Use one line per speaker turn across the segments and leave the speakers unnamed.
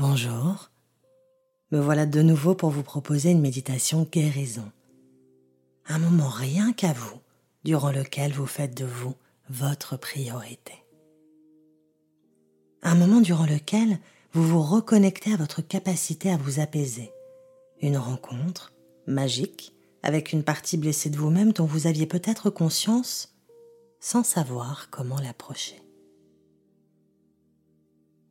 Bonjour, me voilà de nouveau pour vous proposer une méditation guérison. Un moment rien qu'à vous, durant lequel vous faites de vous votre priorité. Un moment durant lequel vous vous reconnectez à votre capacité à vous apaiser. Une rencontre magique avec une partie blessée de vous-même dont vous aviez peut-être conscience sans savoir comment l'approcher.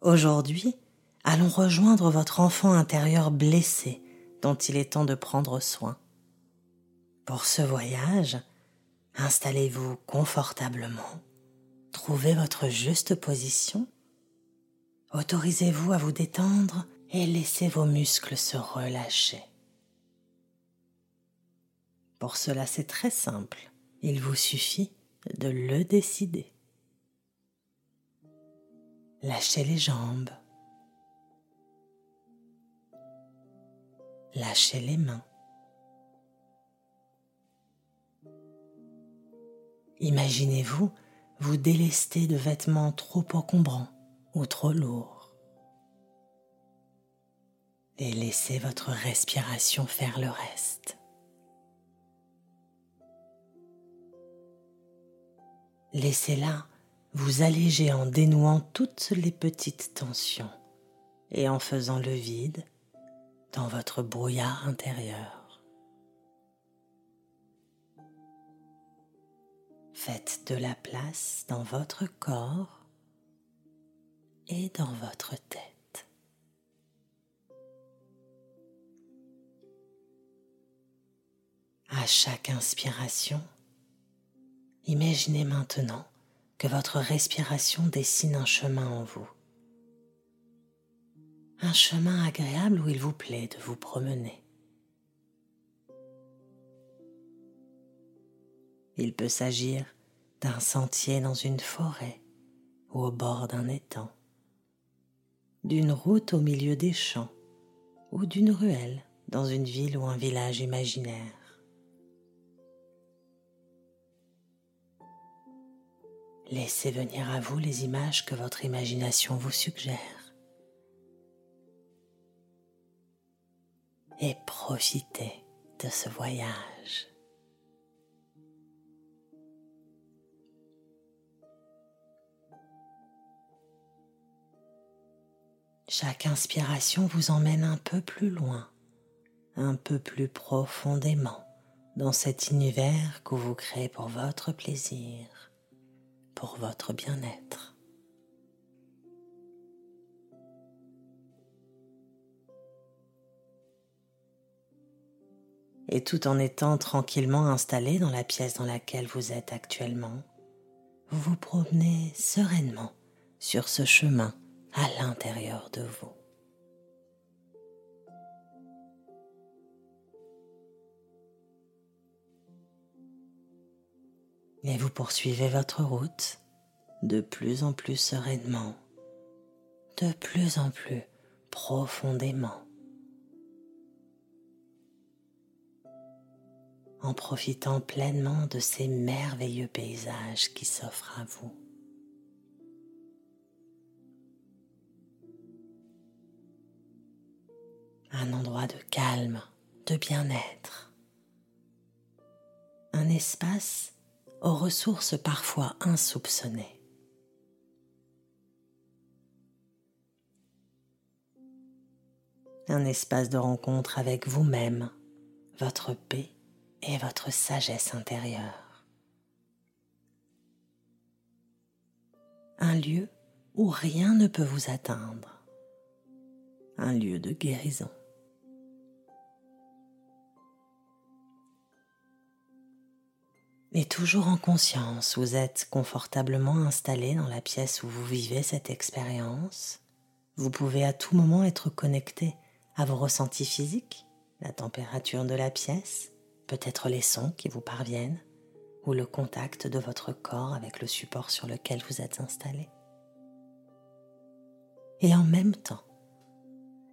Aujourd'hui, allons rejoindre votre enfant intérieur blessé dont il est temps de prendre soin. Pour ce voyage, installez-vous confortablement, trouvez votre juste position, autorisez-vous à vous détendre et laissez vos muscles se relâcher. Pour cela, c'est très simple, il vous suffit de le décider. Lâchez les jambes. Lâchez les mains. Imaginez-vous vous délester de vêtements trop encombrants ou trop lourds. Et laissez votre respiration faire le reste. Laissez-la vous allégez en dénouant toutes les petites tensions et en faisant le vide dans votre brouillard intérieur. Faites de la place dans votre corps et dans votre tête. À chaque inspiration, imaginez maintenant que votre respiration dessine un chemin en vous. Un chemin agréable où il vous plaît de vous promener. Il peut s'agir d'un sentier dans une forêt ou au bord d'un étang, d'une route au milieu des champs ou d'une ruelle dans une ville ou un village imaginaire. Laissez venir à vous les images que votre imagination vous suggère. Et profitez de ce voyage. Chaque inspiration vous emmène un peu plus loin, un peu plus profondément dans cet univers que vous créez pour votre plaisir pour votre bien-être. Et tout en étant tranquillement installé dans la pièce dans laquelle vous êtes actuellement, vous vous promenez sereinement sur ce chemin à l'intérieur de vous. et vous poursuivez votre route de plus en plus sereinement, de plus en plus profondément, en profitant pleinement de ces merveilleux paysages qui s'offrent à vous. Un endroit de calme, de bien-être, un espace aux ressources parfois insoupçonnées. Un espace de rencontre avec vous-même, votre paix et votre sagesse intérieure. Un lieu où rien ne peut vous atteindre. Un lieu de guérison. Et toujours en conscience, vous êtes confortablement installé dans la pièce où vous vivez cette expérience. Vous pouvez à tout moment être connecté à vos ressentis physiques, la température de la pièce, peut-être les sons qui vous parviennent, ou le contact de votre corps avec le support sur lequel vous êtes installé. Et en même temps,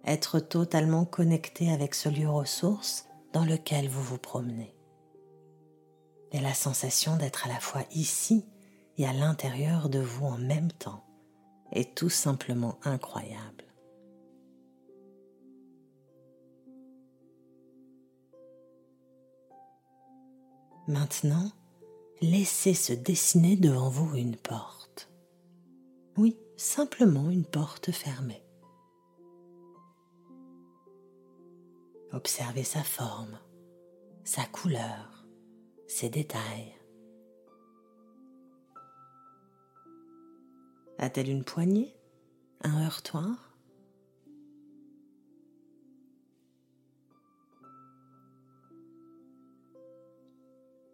être totalement connecté avec ce lieu ressource dans lequel vous vous promenez et la sensation d'être à la fois ici et à l'intérieur de vous en même temps est tout simplement incroyable. Maintenant, laissez se dessiner devant vous une porte. Oui, simplement une porte fermée. Observez sa forme, sa couleur, ses détails. A-t-elle une poignée? Un heurtoir?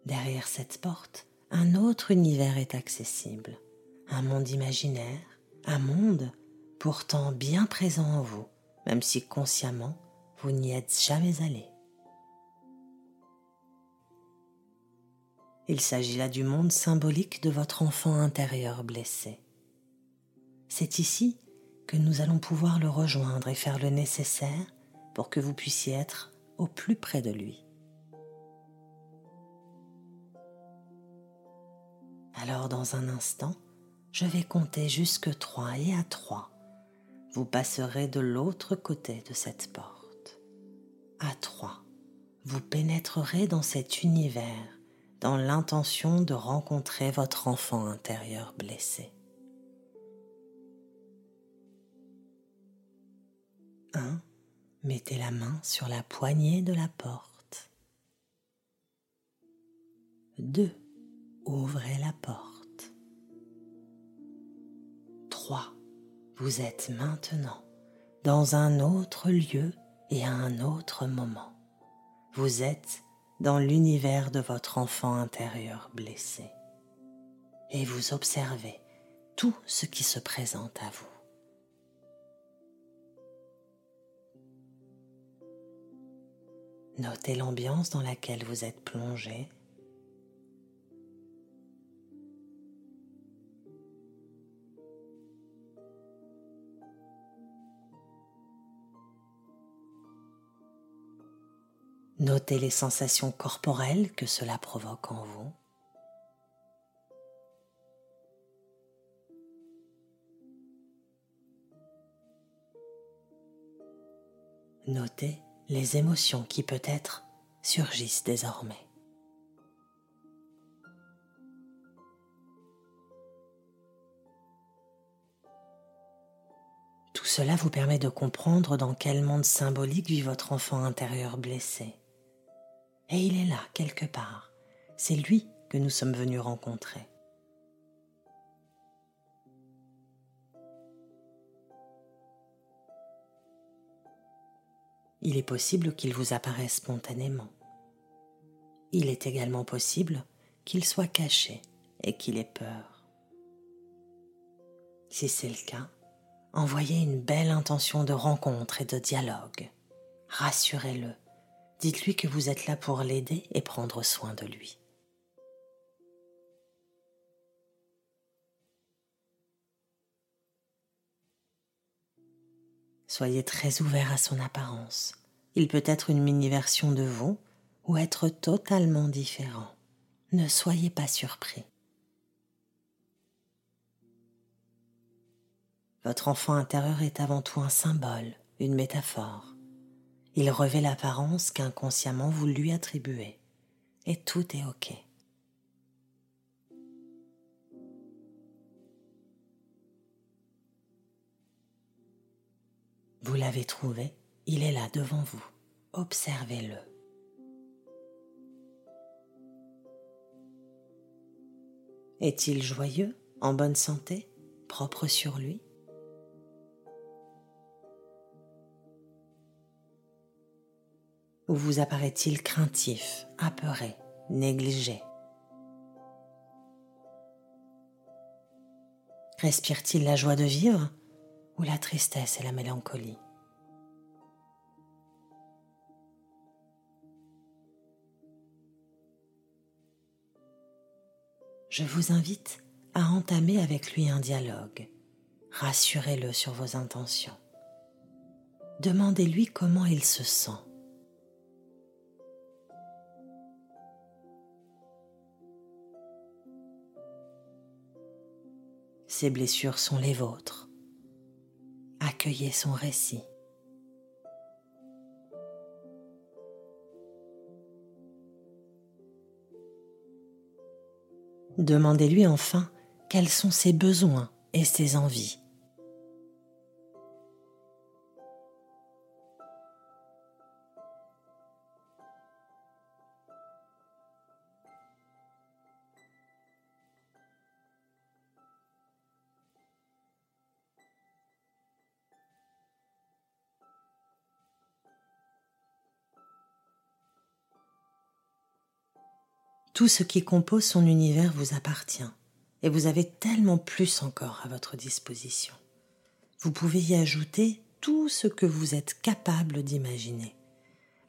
Derrière cette porte, un autre univers est accessible, un monde imaginaire, un monde pourtant bien présent en vous, même si consciemment vous n'y êtes jamais allé. Il s'agit là du monde symbolique de votre enfant intérieur blessé. C'est ici que nous allons pouvoir le rejoindre et faire le nécessaire pour que vous puissiez être au plus près de lui. Alors dans un instant, je vais compter jusque trois et à trois, vous passerez de l'autre côté de cette porte. À trois, vous pénétrerez dans cet univers dans l'intention de rencontrer votre enfant intérieur blessé. 1. Mettez la main sur la poignée de la porte. 2. Ouvrez la porte. 3. Vous êtes maintenant dans un autre lieu et à un autre moment. Vous êtes dans l'univers de votre enfant intérieur blessé. Et vous observez tout ce qui se présente à vous. Notez l'ambiance dans laquelle vous êtes plongé. Notez les sensations corporelles que cela provoque en vous. Notez les émotions qui peut-être surgissent désormais. Tout cela vous permet de comprendre dans quel monde symbolique vit votre enfant intérieur blessé. Et il est là, quelque part. C'est lui que nous sommes venus rencontrer. il est possible qu'il vous apparaisse spontanément. Il est également possible qu'il soit caché et qu'il ait peur. Si c'est le cas, envoyez une belle intention de rencontre et de dialogue. Rassurez-le. Dites-lui que vous êtes là pour l'aider et prendre soin de lui. Soyez très ouvert à son apparence. Il peut être une mini-version de vous ou être totalement différent. Ne soyez pas surpris. Votre enfant intérieur est avant tout un symbole, une métaphore. Il revêt l'apparence qu'inconsciemment vous lui attribuez. Et tout est OK. Vous l'avez trouvé, il est là devant vous. Observez-le. Est-il joyeux, en bonne santé, propre sur lui? Ou vous apparaît-il craintif, apeuré, négligé Respire-t-il la joie de vivre ou la tristesse et la mélancolie. Je vous invite à entamer avec lui un dialogue. Rassurez-le sur vos intentions. Demandez-lui comment il se sent. Ses blessures sont les vôtres accueillez son récit. Demandez-lui enfin quels sont ses besoins et ses envies. Tout ce qui compose son univers vous appartient et vous avez tellement plus encore à votre disposition. Vous pouvez y ajouter tout ce que vous êtes capable d'imaginer.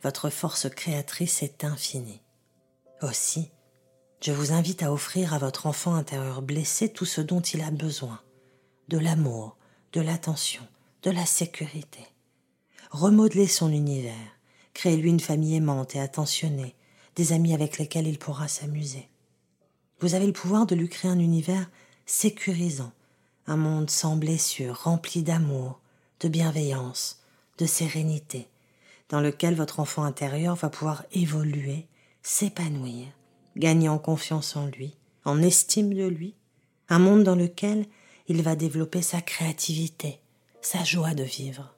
Votre force créatrice est infinie. Aussi, je vous invite à offrir à votre enfant intérieur blessé tout ce dont il a besoin. De l'amour, de l'attention, de la sécurité. Remodelez son univers, créez-lui une famille aimante et attentionnée, des amis avec lesquels il pourra s'amuser. Vous avez le pouvoir de lui créer un univers sécurisant, un monde sans blessures, rempli d'amour, de bienveillance, de sérénité, dans lequel votre enfant intérieur va pouvoir évoluer, s'épanouir, gagner en confiance en lui, en estime de lui, un monde dans lequel il va développer sa créativité, sa joie de vivre.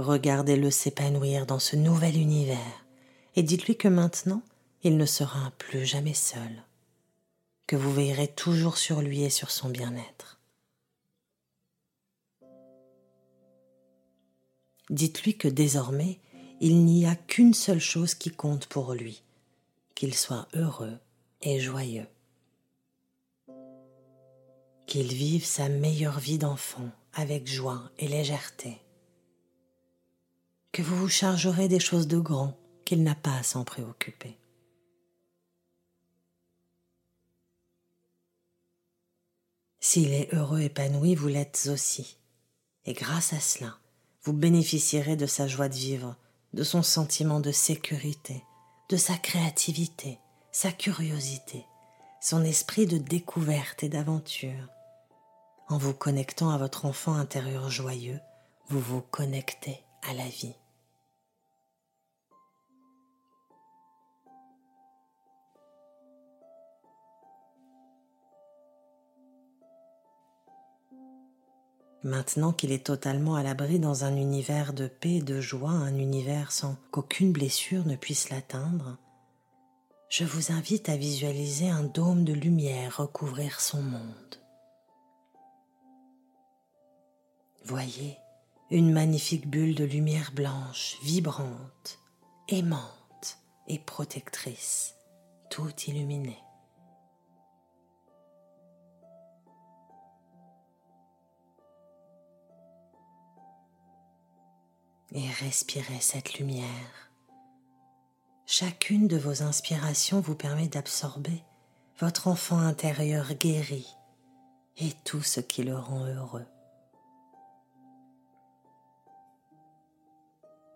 Regardez-le s'épanouir dans ce nouvel univers et dites-lui que maintenant, il ne sera plus jamais seul, que vous veillerez toujours sur lui et sur son bien-être. Dites-lui que désormais, il n'y a qu'une seule chose qui compte pour lui, qu'il soit heureux et joyeux, qu'il vive sa meilleure vie d'enfant avec joie et légèreté que vous vous chargerez des choses de grand qu'il n'a pas à s'en préoccuper. S'il est heureux épanoui, vous l'êtes aussi. Et grâce à cela, vous bénéficierez de sa joie de vivre, de son sentiment de sécurité, de sa créativité, sa curiosité, son esprit de découverte et d'aventure. En vous connectant à votre enfant intérieur joyeux, vous vous connectez à la vie. Maintenant qu'il est totalement à l'abri dans un univers de paix et de joie, un univers sans qu'aucune blessure ne puisse l'atteindre, je vous invite à visualiser un dôme de lumière recouvrir son monde. Voyez une magnifique bulle de lumière blanche, vibrante, aimante et protectrice, tout illuminée. et respirez cette lumière. Chacune de vos inspirations vous permet d'absorber votre enfant intérieur guéri et tout ce qui le rend heureux.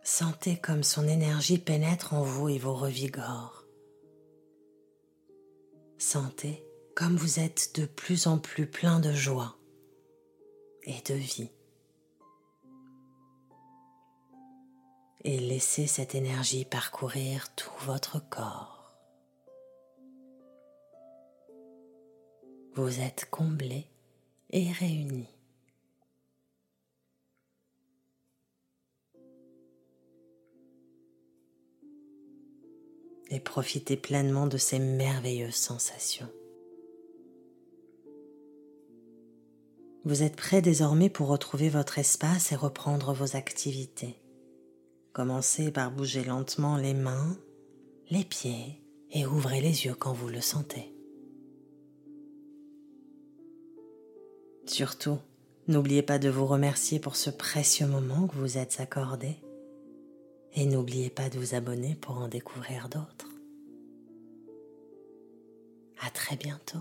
Sentez comme son énergie pénètre en vous et vous revigore. Sentez comme vous êtes de plus en plus plein de joie et de vie. et laissez cette énergie parcourir tout votre corps. Vous êtes comblé et réuni. Et profitez pleinement de ces merveilleuses sensations. Vous êtes prêt désormais pour retrouver votre espace et reprendre vos activités. Commencez par bouger lentement les mains, les pieds et ouvrez les yeux quand vous le sentez. Surtout, n'oubliez pas de vous remercier pour ce précieux moment que vous êtes accordé et n'oubliez pas de vous abonner pour en découvrir d'autres. À très bientôt.